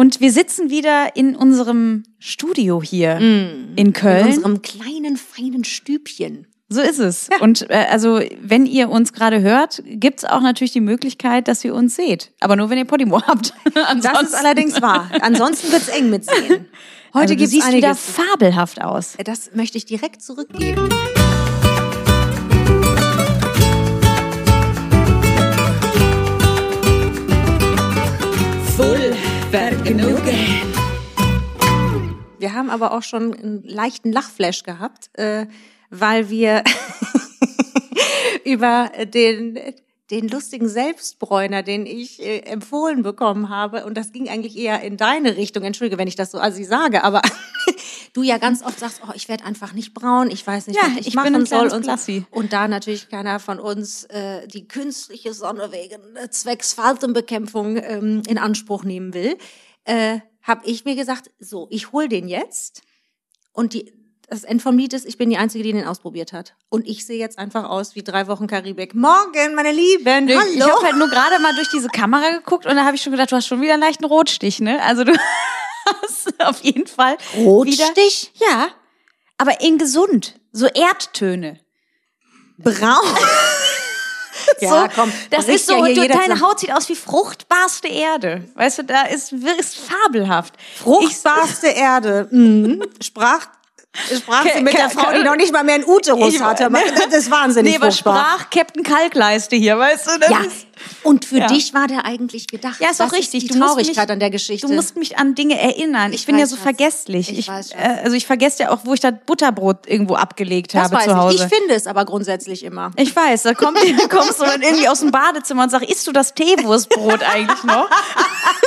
Und wir sitzen wieder in unserem Studio hier in In Köln. unserem kleinen, feinen Stübchen. So ist es. Und äh, also, wenn ihr uns gerade hört, gibt's auch natürlich die Möglichkeit, dass ihr uns seht. Aber nur, wenn ihr Podimo habt. Das ist allerdings wahr. Ansonsten wird's eng mit sehen. Heute also, du siehst wieder fabelhaft aus. Das möchte ich direkt zurückgeben. Vergnügen. Wir haben aber auch schon einen leichten Lachflash gehabt, äh, weil wir über den, den lustigen Selbstbräuner, den ich äh, empfohlen bekommen habe, und das ging eigentlich eher in deine Richtung, entschuldige, wenn ich das so assi sage, aber du ja ganz oft sagst, oh, ich werde einfach nicht braun, ich weiß nicht, Ja, was ich, ich machen soll. Und, und da natürlich keiner von uns äh, die künstliche Sonne wegen äh, zwecks Faltenbekämpfung ähm, in Anspruch nehmen will, äh, habe ich mir gesagt, so, ich hol den jetzt und die, das End vom Lied ist, ich bin die Einzige, die den ausprobiert hat. Und ich sehe jetzt einfach aus wie drei Wochen Karibik. Morgen, meine Lieben, Ich hallo. habe halt nur gerade mal durch diese Kamera geguckt und da habe ich schon gedacht, du hast schon wieder einen leichten Rotstich, ne? Also du hast auf jeden Fall Rotstich? Wieder, ja, aber in gesund, so Erdtöne. Braun. ja, so, komm, das ist so, ja deine. Haut sieht aus wie fruchtbarste Erde. Weißt du, da ist, ist fabelhaft. Fruchtbarste Erde. Mhm. Sprach, sprach sie mit der Frau, die noch nicht mal mehr einen Uterus Ich- hatte. Das ist wahnsinnig Nee, aber fruchtbar. sprach Captain Kalkleiste hier, weißt du? Das Ja, ist- und für Ja. dich war der eigentlich gedacht. Ja, ist das auch richtig. Ist Du die musst Traurigkeit mich- an der Geschichte. Du musst mich an Dinge erinnern. Ich, Ich bin ja weiß, so Schatz. vergesslich. Ich weiß, Schatz. äh, also ich vergesse ja auch, wo ich das Butterbrot irgendwo abgelegt das habe weiß zu Hause. ich. Ich finde es aber grundsätzlich immer. Ich weiß, da, kommt, da kommst du dann irgendwie aus dem Badezimmer und sagst, isst du das Teewurstbrot eigentlich noch?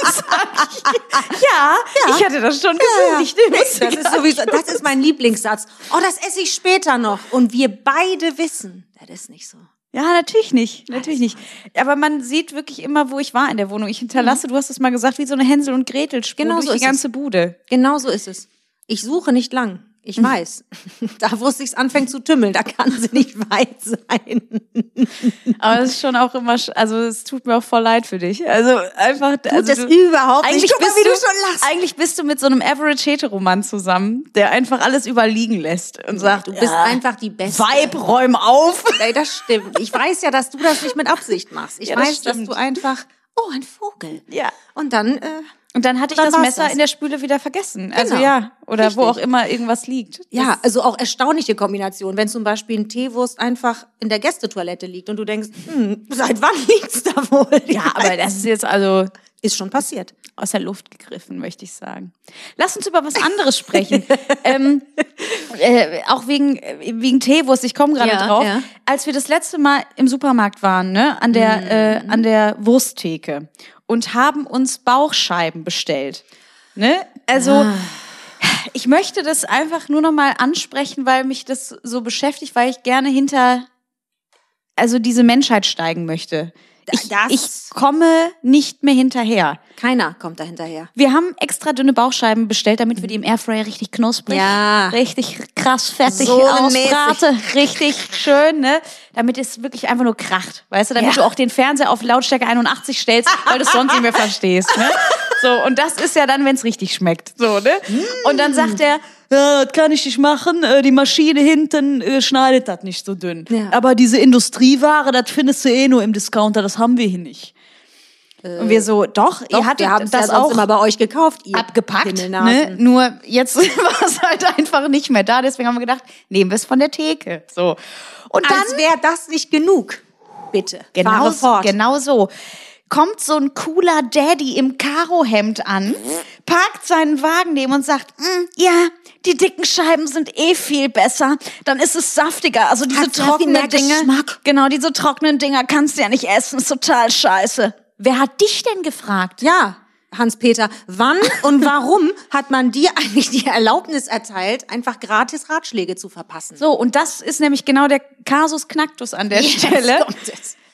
Ich, ja, ich hatte das schon gesehen. Ich nehme es Das ist sowieso, das ist mein Lieblingssatz. Oh, das esse ich später noch. Und wir beide wissen, das ist nicht so. Ja, natürlich nicht, natürlich nicht. Aber man sieht wirklich immer, wo ich war in der Wohnung. Ich hinterlasse, du hast es mal gesagt, wie so eine Hänsel und Gretel Spur Genau durch so die ist es. ganze Bude. Genau so ist es. Ich suche nicht lang. Ich weiß. Da, wo es sich anfängt zu tümmeln, da kann sie nicht weit sein. Aber es ist schon auch immer, also es tut mir auch voll leid für dich. Also einfach, Tut also es du, überhaupt nicht. eigentlich Guck mal, wie du, du schon lachst. Eigentlich bist du mit so einem Average Heteroman zusammen, der einfach alles überliegen lässt und sagt, Du bist ja, einfach die Beste. Weib, räum auf. Nee, das stimmt. Ich weiß ja, dass du das nicht mit Absicht machst. Ich Ja, das weiß, dass stimmt. du einfach, oh, ein Vogel. Ja. Und dann, äh, Und dann hatte ich Dann das Messer das. in der Spüle wieder vergessen. Also Genau. ja, oder wo Richtig. auch immer irgendwas liegt. ja, also auch erstaunliche Kombination. Wenn zum Beispiel ein Teewurst einfach in der Gästetoilette liegt und du denkst, hm, seit wann liegt's da wohl? Ja, aber das ist jetzt also ist schon passiert. aus der Luft gegriffen, möchte ich sagen. Lass uns über was anderes sprechen. ähm, äh, auch wegen, wegen Teewurst, ich komme gerade Ja, drauf. ja. Als wir das letzte Mal im Supermarkt waren, ne, an der, Mhm. äh, an der Wursttheke und haben uns Bauchscheiben bestellt. Ne? Also, Ah. ich möchte das einfach nur noch mal ansprechen, weil mich das so beschäftigt, weil ich gerne hinter, also diese Menschheit steigen möchte. Ich, ich komme nicht mehr hinterher. Keiner kommt da hinterher. Wir haben extra dünne Bauchscheiben bestellt, damit wir die im Airfryer richtig knusprig, Ja. richtig krass fettig Sohnenmäßig. ausbrate, richtig schön, ne? Damit es wirklich einfach nur kracht, weißt du? Damit Ja. du auch den Fernseher auf Lautstärke 81 stellst, weil du es sonst nicht mehr verstehst, ne? So, und das ist ja dann, wenn es richtig schmeckt, so, ne? Und dann sagt er, ja, das kann ich nicht machen, äh, die Maschine hinten äh, schneidet das nicht so dünn. Ja. Aber diese Industrieware, das findest du eh nur im Discounter, das haben wir hier nicht. Und wir so, doch, Doch, ihr hattet wir das sonst auch immer bei euch gekauft, ihr abgepackt. Ne? Nur jetzt war es halt einfach nicht mehr da. Deswegen haben wir gedacht, nehmen wir es von der Theke. So. Und dann Als wäre das nicht genug. Bitte, genau, fort. genau so. Kommt so ein cooler Daddy im Karohemd an, parkt seinen Wagen neben und sagt, "Mm, ja, die dicken Scheiben sind eh viel besser. Dann ist es saftiger. Also diese Hat trockenen Dinge. Geschmack. Genau, diese trockenen Dinger kannst du ja nicht essen. Ist total scheiße. Wer hat dich denn gefragt? Ja, Hans-Peter, wann und warum hat man dir eigentlich die Erlaubnis erteilt, einfach gratis Ratschläge zu verpassen? So, und das ist nämlich genau der Kasus Knacktus an der Jetzt Stelle.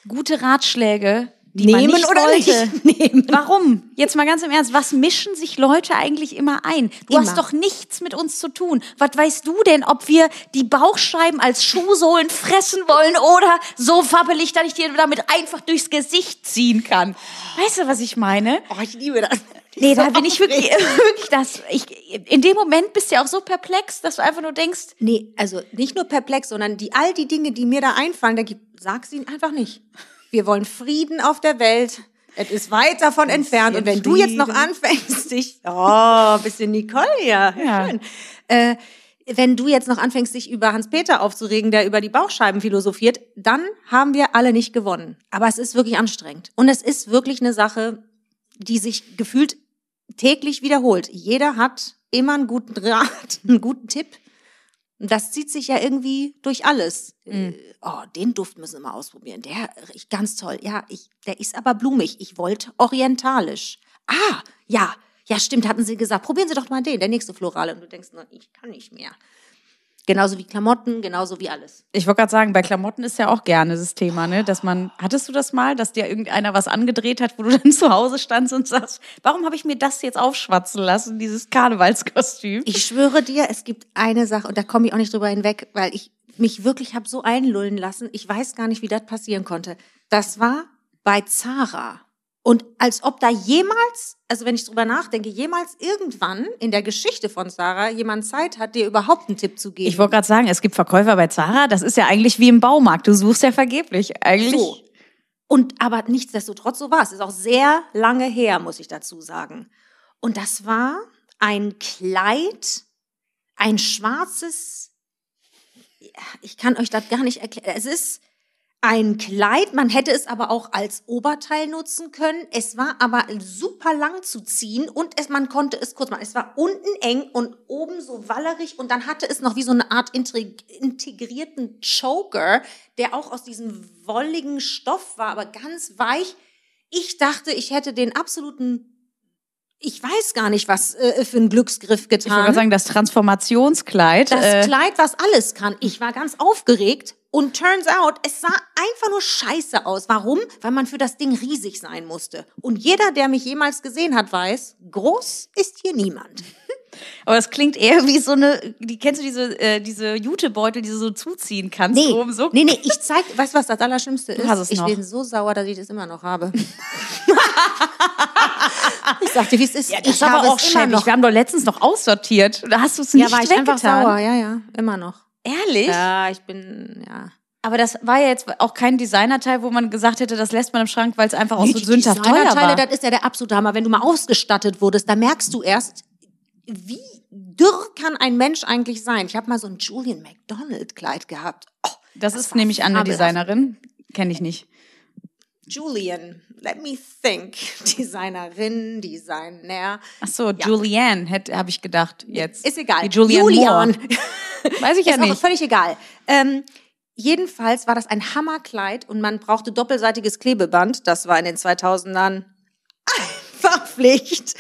Gute Ratschläge, die man Nehmen nicht oder wollte. nicht nehmen? Warum? Jetzt mal ganz im Ernst, was mischen sich Leute eigentlich immer ein? Du Immer. hast doch nichts mit uns zu tun. Was weißt du denn, ob wir die Bauchscheiben als Schuhsohlen fressen wollen oder so wabbelig, dass ich dir damit einfach durchs Gesicht ziehen kann? Weißt du, was ich meine? Oh, ich liebe das. Nee, da bin ich wirklich, wirklich das. Ich, in dem Moment bist du ja auch so perplex, dass du einfach nur denkst, Nee, also nicht nur perplex, sondern die all die Dinge, die mir da einfallen, da gibt, sag sie einfach nicht. Wir wollen Frieden auf der Welt. Es ist weit davon entfernt. Und wenn du jetzt noch Frieden. anfängst, dich, oh, bisschen Nicole, ja, Ja. schön. Äh, wenn du jetzt noch anfängst, dich über Hans-Peter aufzuregen, der über die Bauchscheiben philosophiert, dann haben wir alle nicht gewonnen. Aber es ist wirklich anstrengend. Und es ist wirklich eine Sache, die sich gefühlt täglich wiederholt. Jeder hat immer einen guten Rat, einen guten Tipp. Und das zieht sich ja irgendwie durch alles. Äh, Oh, den Duft müssen wir mal ausprobieren. Der riecht ganz toll. Ja, ich, der ist aber blumig. Ich wollte orientalisch. Ah, ja, ja, stimmt, hatten sie gesagt. Probieren Sie doch mal den, der nächste Florale. Und du denkst, nur, ich kann nicht mehr. Genauso wie Klamotten, genauso wie alles. Ich wollte gerade sagen, bei Klamotten ist ja auch gerne das Thema, ne? Dass man, hattest du das mal, dass dir irgendeiner was angedreht hat, wo du dann zu Hause standst und sagst, warum habe ich mir das jetzt aufschwatzen lassen, dieses Karnevalskostüm? Ich schwöre dir, es gibt eine Sache, und da komme ich auch nicht drüber hinweg, weil ich mich wirklich habe so einlullen lassen. Ich weiß gar nicht, wie das passieren konnte. Das war bei Zara. Und als ob da jemals, also wenn ich drüber nachdenke, jemals irgendwann in der Geschichte von Zara jemand Zeit hat, dir überhaupt einen Tipp zu geben. Ich wollte gerade sagen, es gibt Verkäufer bei Zara, das ist ja eigentlich wie im Baumarkt, du suchst ja vergeblich. Eigentlich. So. Und aber nichtsdestotrotz so war es. Ist auch sehr lange her, muss ich dazu sagen. Und das war ein Kleid, ein schwarzes. Ich kann euch das gar nicht erklären. Es ist ein Kleid, man hätte es aber auch als Oberteil nutzen können. Es war aber super lang zu ziehen und es, man konnte es kurz machen. Es war unten eng und oben so wallerig und dann hatte es noch wie so eine Art integ- integrierten Choker, der auch aus diesem wolligen Stoff war, aber ganz weich. Ich dachte, ich hätte den absoluten, ich weiß gar nicht, was äh, für einen Glücksgriff Ich wollte getan. sagen, das Transformationskleid. Das äh, Kleid, was alles kann. Ich war ganz aufgeregt und turns out, es sah einfach nur scheiße aus. Warum? Weil man für das Ding riesig sein musste. Und jeder, der mich jemals gesehen hat, weiß, groß ist hier niemand. aber es klingt eher wie so eine, die kennst du diese, äh, diese Jutebeutel, die du so zuziehen kannst Nee, oben so? nee, nee, ich zeig, weißt du, was das Allerschlimmste ist? hast es ich noch. bin so sauer, dass ich das immer noch habe. ich sagte, wie es ist. Ja, das ich ist aber habe auch es immer noch. Wir haben doch letztens noch aussortiert. Da hast du es nicht Ja, war ich weggetan. einfach sauer. Ja, ja, immer noch. Ehrlich? Ja, ich bin, ja. Aber das war ja jetzt auch kein Designerteil, wo man gesagt hätte, das lässt man im Schrank, weil es einfach auch so Die sündhaft teuer Designerteile, war. das ist ja der absolute Hammer. Wenn du mal ausgestattet wurdest, da merkst du erst, wie dürr kann ein Mensch eigentlich sein. Ich habe mal so ein Julian McDonald Kleid gehabt. Oh, Das, ist war nämlich eine. Designerin. Kenne ich nicht. Julian, let me think. Designerin, Designer. Ach so, Julianne habe ich gedacht jetzt. Ist egal. Wie Julian Julian. Weiß ich ja ist nicht. völlig egal. Ähm, jedenfalls war das ein Hammerkleid und man brauchte doppelseitiges Klebeband. Das war in den 2000ern einfach Pflicht.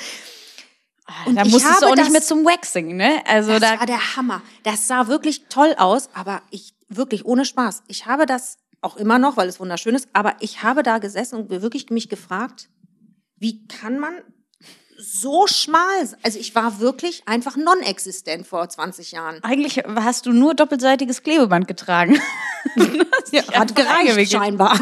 Und da ich musstest du auch nicht mehr zum Waxing, ne? Also Das da war der Hammer. Das sah wirklich toll aus, aber ich wirklich ohne Spaß. Ich habe das auch immer noch, weil es wunderschön ist, aber ich habe da gesessen und wirklich mich gefragt, wie kann man so schmal sein? Also ich war wirklich einfach non-existent vor 20 Jahren. eigentlich hast du nur doppelseitiges Klebeband getragen. Ja, hat gereicht scheinbar.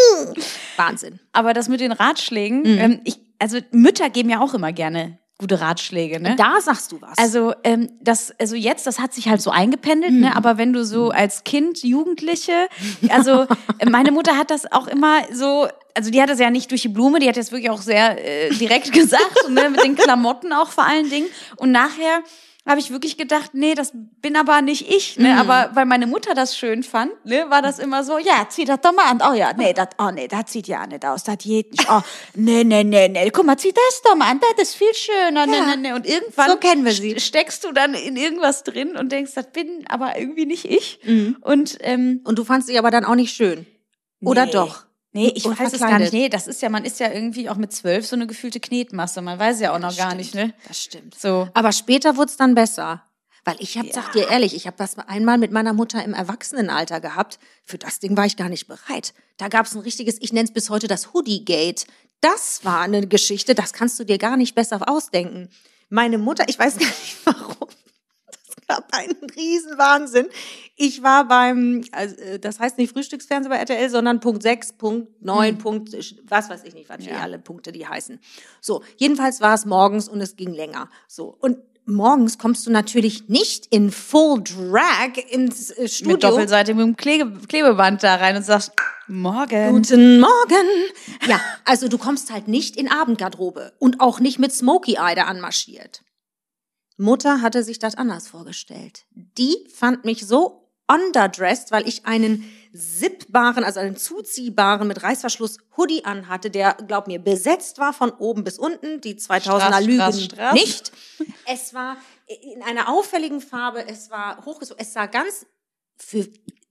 Wahnsinn. Aber das mit den Ratschlägen, Mhm. ähm, ich, also Mütter geben ja auch immer gerne gute Ratschläge, ne? Da sagst du was. Also ähm, das, also jetzt, das hat sich halt so eingependelt, Mhm. ne? Aber wenn du so als Kind, Jugendliche, also äh, meine Mutter hat das auch immer so, also die hat das ja nicht durch die Blume, die hat das wirklich auch sehr äh, direkt gesagt, ne? mit den Klamotten auch vor allen Dingen. Und nachher habe ich wirklich gedacht, nee, das bin aber nicht ich, ne? Aber weil meine Mutter das schön fand, ne, war das immer so, ja, zieh das doch mal an. Oh ja, nee, das, oh nee, das sieht ja nicht aus, das geht nicht. Oh, nee, nee, nee, nee, guck mal, zieh das doch mal an, das ist viel schöner. Nee, nee, nee. Und irgendwann So kennen wir sie. st- steckst du dann in irgendwas drin und denkst, das bin aber irgendwie nicht ich. Und ähm, und du fandst sie aber dann auch nicht schön. Oder Nee. doch? Nee, ich weiß es gar verkleidet. nicht. Nee, das ist ja, man ist ja irgendwie auch mit zwölf so eine gefühlte Knetmasse. Man weiß ja auch noch gar nicht, ne? Das stimmt. So. Aber später wurde es dann besser. Weil ich hab, sag dir ehrlich, ich habe das einmal mit meiner Mutter im Erwachsenenalter gehabt. Für das Ding war ich gar nicht bereit. Da gab es ein richtiges, ich nenne es bis heute das Hoodie-Gate. Das war eine Geschichte, das kannst du dir gar nicht besser ausdenken. Meine Mutter, ich weiß gar nicht warum. Gab einen Riesenwahnsinn. Ich war beim, also, äh, das heißt nicht Frühstücksfernsehen bei RTL, sondern Punkt 6, Punkt 9, Punkt, was weiß ich nicht, was die alle Punkte die heißen. So, jedenfalls war es morgens und es ging länger. So, und morgens kommst du natürlich nicht in Full Drag ins äh, Studio. Mit doppelseitigem Klebe Klebeband da rein und sagst, morgen. Guten Morgen. Ja, also du kommst halt nicht in Abendgarderobe und auch nicht mit Smokey Eye da anmarschiert. Mutter hatte sich das anders vorgestellt. Die fand mich so underdressed, weil ich einen zippbaren, also einen zuziehbaren mit Reißverschluss Hoodie anhatte, der, glaub mir, besetzt war von oben bis unten. Die 2000er Strass, Lügen Strass, Strass. nicht. Es war in einer auffälligen Farbe, es war hochgezogen, es sah ganz für,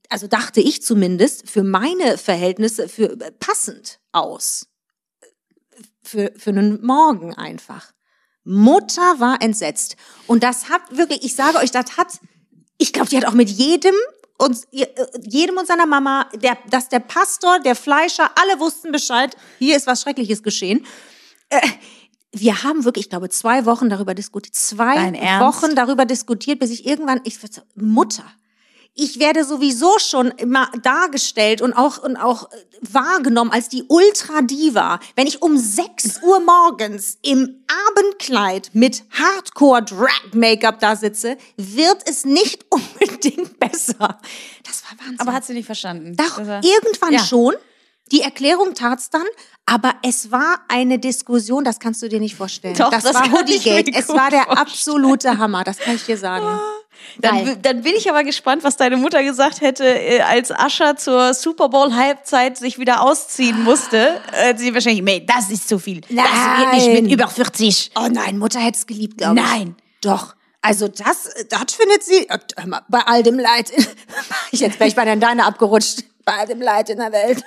also dachte ich zumindest, für meine Verhältnisse für äh, passend aus. Für, für einen Morgen einfach. Mutter war entsetzt. Und das hat wirklich, ich sage euch, das hat, ich glaube, die hat auch mit jedem und äh, jedem und seiner Mama, der, dass der Pastor, der Fleischer, alle wussten Bescheid, hier ist was Schreckliches geschehen. Äh, wir haben wirklich, ich glaube, zwei Wochen darüber diskutiert. Zwei? Wochen darüber diskutiert, bis ich irgendwann, ich Mutter, ich werde sowieso schon immer dargestellt und auch, und auch äh, wahrgenommen als die Ultra-Diva. Wenn ich um 6 Uhr morgens im Abendkleid mit Hardcore-Drag-Make-up da sitze, wird es nicht unbedingt besser. Das war Wahnsinn. Aber hat sie nicht verstanden. Doch, irgendwann Ja. schon. Die Erklärung tat's dann, aber es war eine Diskussion, das kannst du dir nicht vorstellen. Doch, das, das war Hoodiegate. Es war der absolute Hammer, das kann ich dir sagen. Dann, Geil. wi- dann bin ich aber gespannt, was deine Mutter gesagt hätte, äh, als Ascher zur Super Bowl Halbzeit sich wieder ausziehen musste. Äh, sie wahrscheinlich, nee, das ist zu viel. Das geht nicht Nein. mit über 40. Oh nein, Mutter hätte es geliebt, glaube ich. Nein. Doch. Also das, das findet sie, äh, bei all dem Leid, jetzt wäre ich bei deiner abgerutscht, bei all dem Leid in der Welt,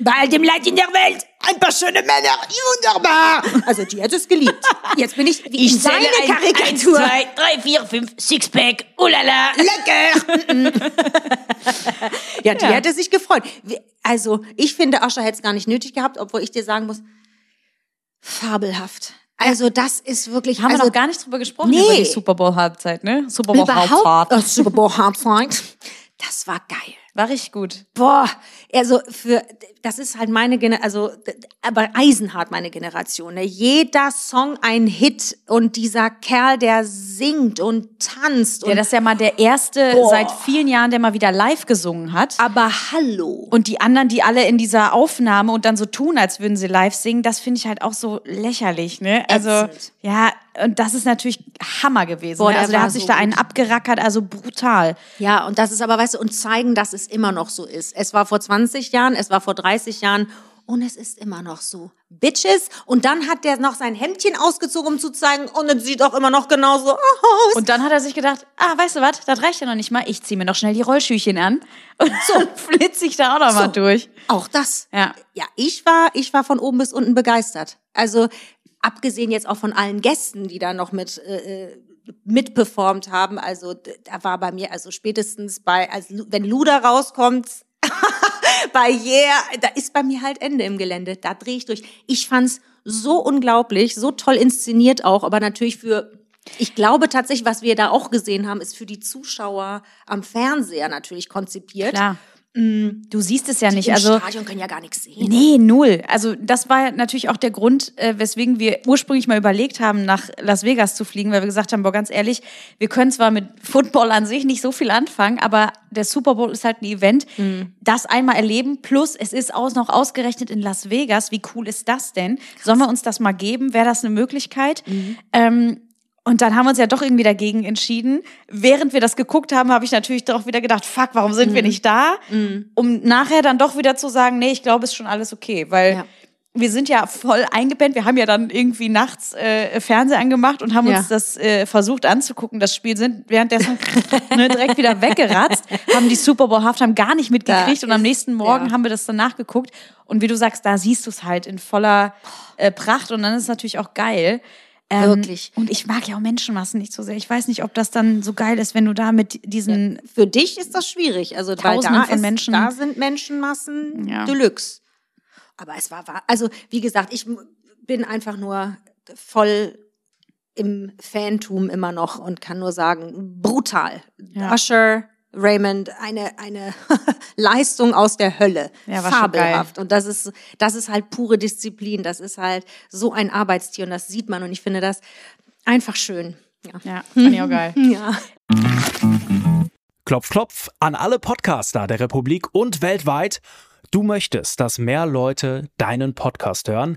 bei all dem Leid in der Welt, ein paar schöne Männer, wunderbar. Also die hätte es geliebt. Jetzt bin ich wie in seine Karikatur. drei, vier, fünf, Sixpack, ulala. Lecker. ja, die Ja. hätte sich gefreut. Also, ich finde, Ascher hätte es gar nicht nötig gehabt, obwohl ich dir sagen muss, fabelhaft. Also, das ist wirklich, Haben also, wir noch gar nicht drüber gesprochen, Nee. über die Super Bowl Halbzeit, ne? Super Bowl Halbzeit. oh, Super Bowl Halbzeit. Das war geil. War richtig gut. Boah, also für das ist halt meine Generation, also aber Eisenhart meine Generation. Ne? Jeder Song ein Hit und dieser Kerl, der singt und tanzt Ja, und das ist ja mal der erste Boah. seit vielen Jahren, der mal wieder live gesungen hat. aber hallo. Und die anderen, die alle in dieser Aufnahme und dann so tun, als würden sie live singen, das finde ich halt auch so lächerlich, ne? Also, Ätzend. ja, und das ist natürlich Hammer gewesen. Boah, ne? der Also, der hat sich so da einen gut. abgerackert, also brutal. Ja, und das ist aber, weißt du, und zeigen, dass es immer noch so ist. Es war vor 20 Jahren, es war vor 30 Jahren und es ist immer noch so. Bitches. Und dann hat der noch sein Hemdchen ausgezogen, um zu zeigen, und es sieht auch immer noch genauso aus. Und dann hat er sich gedacht, ah, weißt du was, das reicht ja noch nicht mal, ich ziehe mir noch schnell die Rollschüchen an und so flitze ich da auch noch mal So. durch. Auch das. Ja. Ja, ich war, ich war von oben bis unten begeistert. Also abgesehen jetzt auch von allen Gästen, die da noch mit äh, äh, mitperformt haben. Also da war bei mir also spätestens bei, als Lu- wenn Luda rauskommt. Yeah, da ist bei mir halt Ende im Gelände. Da drehe ich durch. Ich fand's so unglaublich, so toll inszeniert auch, aber natürlich für ich glaube tatsächlich, was wir da auch gesehen haben, ist für die Zuschauer am Fernseher natürlich konzipiert. Klar. Du siehst es ja nicht. Im Also, Stadion können ja gar nichts sehen. Nee, null. Also das war natürlich auch der Grund, äh, weswegen wir ursprünglich mal überlegt haben, nach Las Vegas zu fliegen, weil wir gesagt haben, boah, ganz ehrlich, wir können zwar mit Football an sich nicht so viel anfangen, aber der Super Bowl ist halt ein Event, das einmal erleben, plus es ist auch noch ausgerechnet in Las Vegas. Wie cool ist das denn? Sollen wir uns das mal geben? Wäre das eine Möglichkeit? Ähm, und dann haben wir uns ja doch irgendwie dagegen entschieden. Während wir das geguckt haben, habe ich natürlich doch wieder gedacht, fuck, warum Mhm. sind wir nicht da? Um nachher dann doch wieder zu sagen, nee, ich glaube, ist schon alles okay. Weil Ja. wir sind ja voll eingepennt. Wir haben ja dann irgendwie nachts äh, Fernseher angemacht und haben Ja. uns das äh, versucht anzugucken, das Spiel, sind währenddessen ne, direkt wieder weggeratzt, haben die Super Bowl Halftime gar nicht mitgekriegt Da und am nächsten Morgen ja. haben wir das dann nachgeguckt. Und wie du sagst, da siehst du es halt in voller äh, Pracht und dann ist es natürlich auch geil. Ähm, Wirklich. Und ich mag ja auch Menschenmassen nicht so sehr. Ich weiß nicht, ob das dann so geil ist, wenn du da mit diesen Für dich ist das schwierig. Also Tausenden da, von ist, Menschen. da sind Menschenmassen Ja. Deluxe. Aber es war, war, also wie gesagt, ich bin einfach nur voll im Fantum immer noch und kann nur sagen, brutal. Ja. Usher, Raymond, eine, eine Leistung aus der Hölle. Ja, Fabelhaft. Und das ist, das ist halt pure Disziplin. Das ist halt so ein Arbeitstier und das sieht man und ich finde das einfach schön. Ja. Ja, fand ich auch geil. Ja. Klopf, klopf an alle Podcaster der Republik und weltweit. Du möchtest, dass mehr Leute deinen Podcast hören?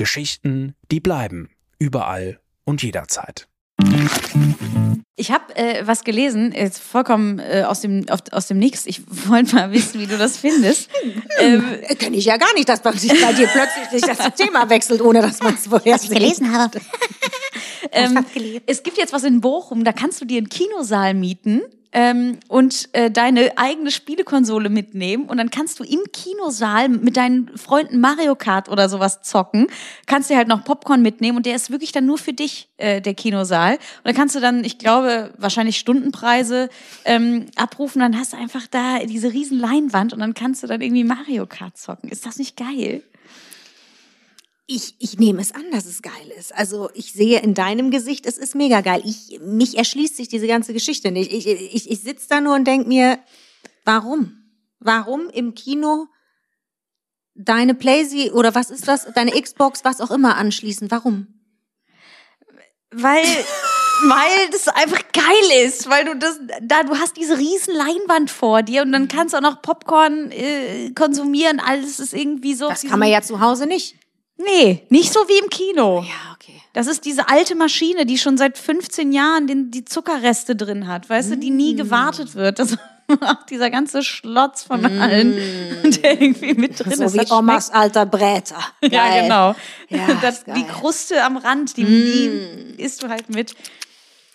Geschichten, die bleiben. Überall und jederzeit. Ich habe äh, was gelesen, jetzt vollkommen äh, aus dem auf, aus dem Nix. Ich wollte mal wissen, wie du das findest. ähm, Kenne ich ja gar nicht, dass bei sich bei dir plötzlich das Thema wechselt, ohne dass man es vorher sieht. habe. ähm, es gibt jetzt was in Bochum, da kannst du dir einen Kinosaal mieten. Ähm, und äh, deine eigene Spielekonsole mitnehmen und dann kannst du im Kinosaal mit deinen Freunden Mario Kart oder sowas zocken, kannst dir halt noch Popcorn mitnehmen und der ist wirklich dann nur für dich, äh, der Kinosaal. Und dann kannst du dann, ich glaube, wahrscheinlich Stundenpreise ähm, abrufen, dann hast du einfach da diese riesen Leinwand und dann kannst du dann irgendwie Mario Kart zocken. Ist das nicht geil? Ich, ich nehme es an, dass es geil ist. Also ich sehe in deinem Gesicht, es ist mega geil. Ich, mich erschließt sich diese ganze Geschichte nicht. Ich, ich, ich sitze da nur und denk mir, warum? Warum im Kino deine Playsee oder was ist das, deine Xbox, was auch immer anschließen? Warum? Weil, weil das einfach geil ist, weil du das, da, du hast diese riesen Leinwand vor dir und dann kannst du auch noch Popcorn äh, konsumieren, alles ist irgendwie so. Das kann man ja zu Hause nicht. Nee, nicht so wie im Kino. Ja, okay. Das ist diese alte Maschine, die schon seit 15 Jahren den, die Zuckerreste drin hat, weißt du, die nie gewartet wird. Das macht dieser ganze Schlotz von allen, der irgendwie mit drin So ist. wie Das Omas alter Bräter. schmeckt- Ja, Geil. genau. Ja, das, die geil. Kruste am Rand, die, die isst du halt mit.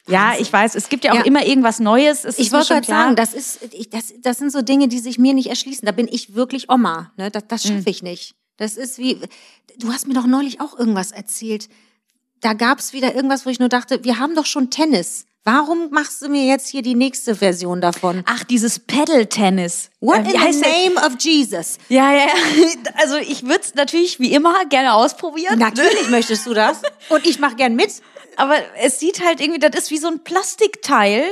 Ja, ich weiß, es gibt ja auch Ja. immer irgendwas Neues. Es Ich wollte schon gerade sagen, das ist, ich, das, das sind so Dinge, die sich mir nicht erschließen. Da bin ich wirklich Oma. Ne? Das, das schaffe ich nicht. Das ist wie, du hast mir doch neulich auch irgendwas erzählt. Da gab's wieder irgendwas, wo ich nur dachte, wir haben doch schon Tennis. Warum machst du mir jetzt hier die nächste Version davon? Ach, dieses Pedal-Tennis. What Äh, in the name of Jesus? Ja, ja, ja. Also ich würde es natürlich wie immer gerne ausprobieren. Natürlich möchtest du das. Und ich mache gern mit. Aber es sieht halt irgendwie, das ist wie so ein Plastikteil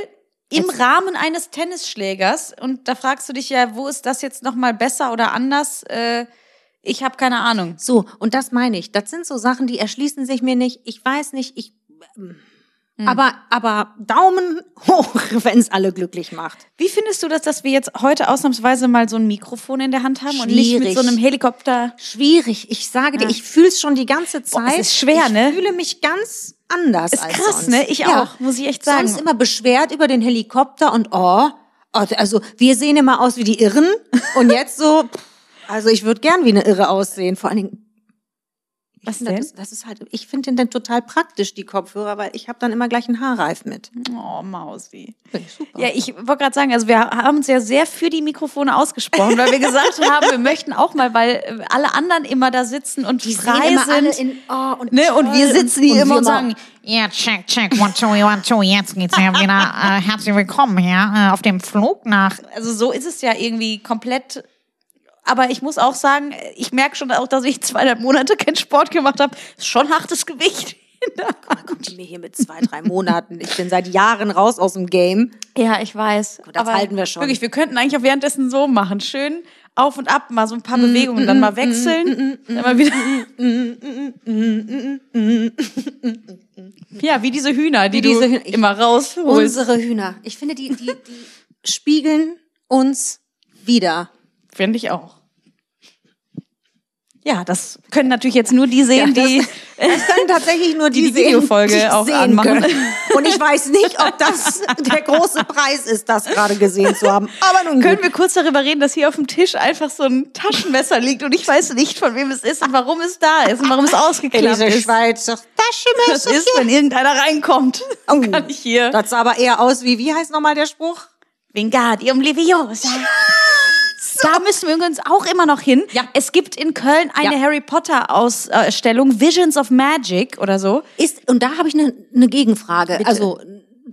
im Jetzt- Rahmen eines Tennisschlägers. Und da fragst du dich ja, wo ist das jetzt nochmal besser oder anders? Äh, ich habe keine Ahnung. So, und das meine ich. Das sind so Sachen, die erschließen sich mir nicht. Ich weiß nicht, ich. Hm. Aber, aber Daumen hoch, wenn es alle glücklich macht. Wie findest du das, dass wir jetzt heute ausnahmsweise mal so ein Mikrofon in der Hand haben und nicht mit Schwierig. so einem Helikopter? Schwierig. Ich sage dir, Ja. ich fühle es schon die ganze Boah, Zeit. es ist schwer, ich ne? Ich fühle mich ganz anders Ist als krass, sonst. ne? Ich auch, muss ich echt sagen. Sonst immer beschwert über den Helikopter und oh, also wir sehen immer aus wie die Irren und jetzt so, pff, also ich würde gern wie eine Irre aussehen. Vor allen Dingen, Was denn? Das, das ist halt, ich finde den dann total praktisch, die Kopfhörer, weil ich habe dann immer gleich einen Haarreif mit. Oh, Mausi. Ich super. Ja, ich wollte gerade sagen, also wir haben uns ja sehr für die Mikrofone ausgesprochen, weil wir gesagt haben, wir möchten auch mal, weil äh, alle anderen immer da sitzen und die frei immer alle sind. in, oh, und, ne? Und wir sitzen hier und immer und sagen, Ja, check, check, one, two, one, two. Jetzt geht's ja wieder. Äh, herzlich willkommen hier äh, auf dem Flug nach. also so ist es ja irgendwie komplett. Aber ich muss auch sagen, ich merke schon auch, dass ich zweieinhalb Monate keinen Sport gemacht habe. Ist schon hartes Gewicht. kommt die mir hier mit zwei, drei Monaten. Ich bin seit Jahren raus aus dem Game. Ja, ich weiß. das halten wir schon. Wirklich, wir könnten eigentlich auch währenddessen so machen. Schön auf und ab, mal so ein paar Bewegungen, dann mal wechseln, dann mal wieder. Ja, wie diese Hühner, die Wie diese du Hühner. Ich- immer rausholst. Unsere Hühner. Ich finde, die, die, die spiegeln uns wieder. Finde ich auch. Ja, das können natürlich jetzt nur die sehen, Ja, das- die Das können tatsächlich nur die, Die die sehen, Videofolge die auch sehen anmachen. können. Und ich weiß nicht, ob das der große Preis ist, das gerade gesehen zu haben. Aber nun Können gut. wir kurz darüber reden, dass hier auf dem Tisch einfach so ein Taschenmesser liegt und ich weiß nicht, von wem es ist und warum es da ist und warum es ausgeklappt Elise ist. Schweizer Das Taschenmesser. ist, wenn irgendeiner reinkommt. Oh. Kann ich hier. Das sah aber eher aus wie, wie heißt nochmal der Spruch? Wingardium Leviosa. Da müssen wir übrigens auch immer noch hin. Ja. Es gibt in Köln eine Ja. Harry Potter Ausstellung, Visions of Magic oder so. Ist, und da habe ich eine ne Gegenfrage. Also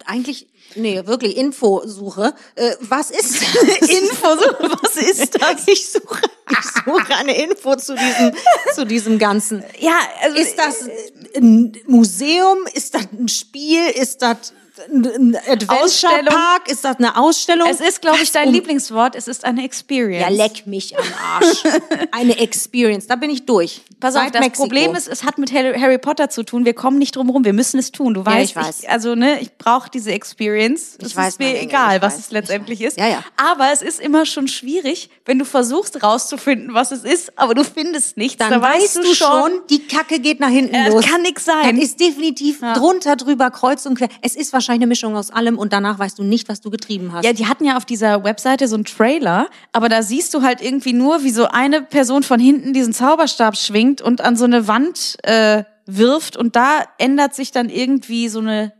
eigentlich, nee, wirklich Infosuche. Äh, was ist Info, so, was ist das? Ich suche, ich suche eine Info zu diesem, zu diesem Ganzen. Ja, also Ist das ein Museum? Ist das ein Spiel? Ist das ein Adventure Ausstellung? Park? Ist das eine Ausstellung? es ist, glaube ich, dein um- Lieblingswort. Es ist eine Experience. Ja, leck mich am Arsch. Eine Experience, da bin ich durch. Pass auf, das Mexiko. Problem ist, es hat mit Harry Potter zu tun. Wir kommen nicht drum rum. Wir müssen es tun. Du weißt, ich weiß. also ne, ich brauche diese Experience. Es Ich weiß, ist mir Engel, egal, ich was weiß, es ich letztendlich ist. Ja, ja. Aber es ist immer schon schwierig, wenn du versuchst rauszufinden, was es ist, aber du findest nichts. dann da weißt du schon, die Kacke geht nach hinten Äh, das los. kann nix sein. Das ist definitiv drunter, drüber, kreuz und quer. Es ist wahrscheinlich eine Mischung aus allem und danach weißt du nicht, was du getrieben hast. Ja, die hatten ja auf dieser Webseite so einen Trailer, aber da siehst du halt irgendwie nur, wie so eine Person von hinten diesen Zauberstab schwingt und an so eine Wand äh, wirft und da ändert sich dann irgendwie so eine